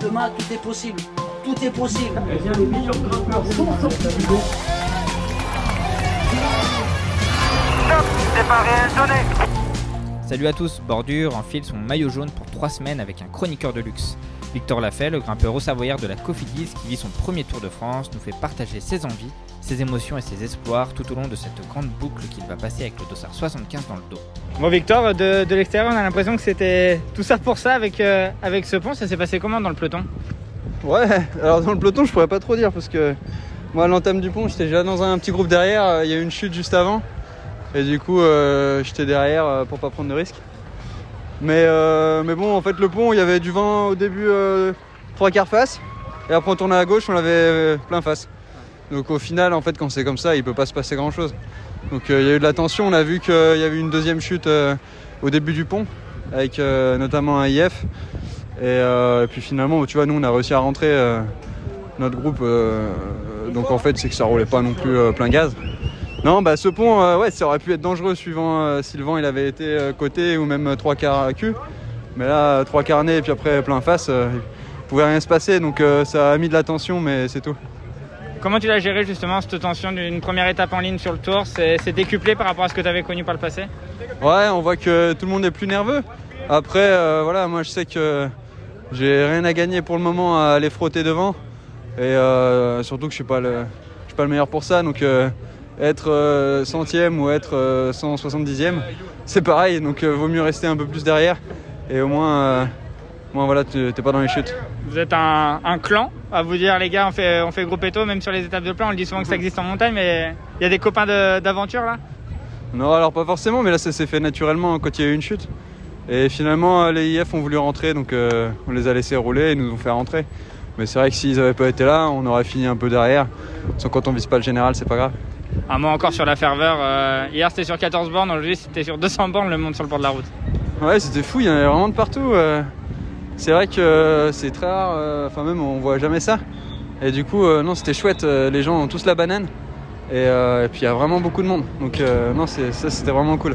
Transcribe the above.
Demain, tout est possible. Tout est possible. Salut à tous, Bordure enfile son maillot jaune pour 3 semaines avec un chroniqueur de luxe. Victor Lafay, le grimpeur au Savoyard de la Cofidis qui vit son premier Tour de France, nous fait partager ses envies, ses émotions et ses espoirs tout au long de cette grande boucle qu'il va passer avec le dossard 75 dans le dos. Bon Victor, de, de l'extérieur on a l'impression que c'était tout ça pour ça avec, euh, avec ce pont, ça s'est passé comment dans le peloton? Ouais, alors dans le peloton, je pourrais pas trop dire parce que moi, à l'entame du pont, j'étais déjà dans un petit groupe derrière. euh, Il y a eu une chute juste avant. Et du coup, euh, j'étais derrière pour pas prendre de risques. Mais, euh, mais bon, en fait, le pont, il y avait du vent au début, euh, trois quarts face. Et après, on tournait à gauche, on l'avait euh, plein face. Donc au final, en fait, quand c'est comme ça, il peut pas se passer grand chose. Donc il y a eu de la tension. On a vu qu'il y avait une deuxième chute au début du pont, avec notamment un IF. Et, et puis finalement, tu vois, nous, on a réussi à rentrer notre groupe. donc en fait, c'est que ça roulait pas non plus plein gaz. Non, bah ce pont, euh, ouais, ça aurait pu être dangereux suivant euh, si le vent il avait été euh, côté ou même trois quarts à cul. Mais là, trois quarts nez et puis après plein face, il pouvait rien se passer. Donc ça a mis de la tension, mais c'est tout. Comment tu l'as géré justement cette tension d'une première étape en ligne sur le tour? C'est décuplé par rapport à ce que tu avais connu par le passé? Ouais, on voit que tout le monde est plus nerveux. Après, voilà, moi je sais que j'ai rien à gagner pour le moment à aller frotter devant. Et surtout que je suis pas le, je suis pas le meilleur pour ça. Donc être euh, centième ou être euh, 170e, c'est pareil. Donc euh, vaut mieux rester un peu plus derrière. Et au moins, euh, moins voilà, tu t'es pas dans les chutes. Vous êtes un, un clan à vous dire les gars on fait, on fait même sur les étapes de plan, on le dit souvent que ça existe en montagne mais il y a des copains de- d'aventure là? Non, alors pas forcément, mais là ça s'est fait naturellement quand il y a eu une chute. Et finalement, euh, les IF ont voulu rentrer, donc euh, on les a laissés rouler et nous ont fait rentrer. Mais c'est vrai que s'ils n'avaient pas été là, on aurait fini un peu derrière. Sans quand on vise pas le général, c'est pas grave. Un mot encore sur la ferveur, euh, hier c'était sur 14 bornes, aujourd'hui c'était sur 200 bornes le monde sur le bord de la route. Ouais, c'était fou, il y en avait vraiment de partout. euh. C'est vrai que euh, c'est très rare, enfin même on voit jamais ça. Et du coup, non, c'était chouette, les gens ont tous la banane. Et, et puis il y a vraiment beaucoup de monde. Donc non, ça c'était vraiment cool.